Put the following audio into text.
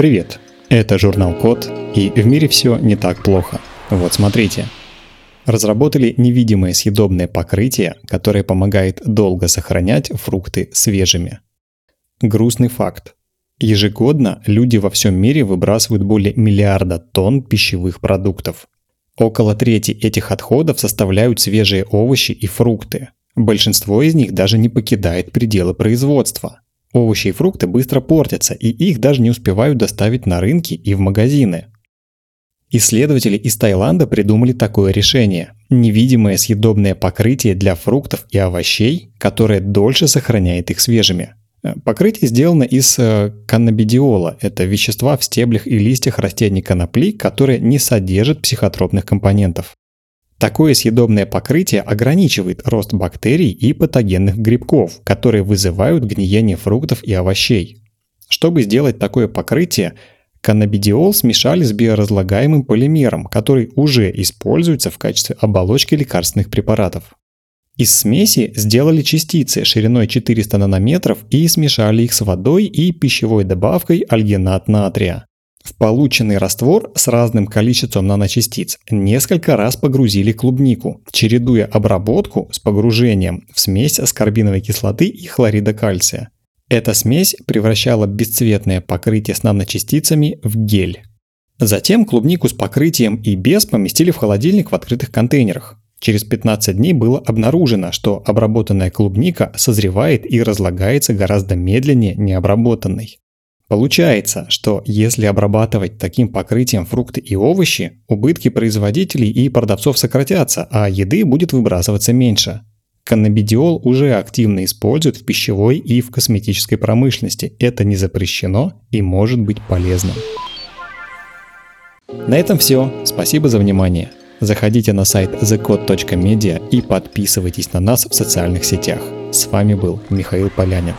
Привет, это журнал Код, и в мире все не так плохо. Вот смотрите. Разработали невидимое съедобное покрытие, которое помогает долго сохранять фрукты свежими. Грустный факт. Ежегодно люди во всем мире выбрасывают более миллиарда тонн пищевых продуктов. Около трети этих отходов составляют свежие овощи и фрукты. Большинство из них даже не покидает пределы производства. Овощи и фрукты быстро портятся, и их даже не успевают доставить на рынки и в магазины. Исследователи из Таиланда придумали такое решение – невидимое съедобное покрытие для фруктов и овощей, которое дольше сохраняет их свежими. Э, покрытие сделано из э, каннабидиола – это вещества в стеблях и листьях растений конопли, которые не содержат психотропных компонентов. Такое съедобное покрытие ограничивает рост бактерий и патогенных грибков, которые вызывают гниение фруктов и овощей. Чтобы сделать такое покрытие, каннабидиол смешали с биоразлагаемым полимером, который уже используется в качестве оболочки лекарственных препаратов. Из смеси сделали частицы шириной 400 нанометров и смешали их с водой и пищевой добавкой альгинат натрия. В полученный раствор с разным количеством наночастиц несколько раз погрузили клубнику, чередуя обработку с погружением в смесь аскорбиновой кислоты и хлорида кальция. Эта смесь превращала бесцветное покрытие с наночастицами в гель. Затем клубнику с покрытием и без поместили в холодильник в открытых контейнерах. Через 15 дней было обнаружено, что обработанная клубника созревает и разлагается гораздо медленнее необработанной. Получается, что если обрабатывать таким покрытием фрукты и овощи, убытки производителей и продавцов сократятся, а еды будет выбрасываться меньше. Каннабидиол уже активно используют в пищевой и в косметической промышленности. Это не запрещено и может быть полезным. На этом все. Спасибо за внимание. Заходите на сайт thecode.media и подписывайтесь на нас в социальных сетях. С вами был Михаил Полянин.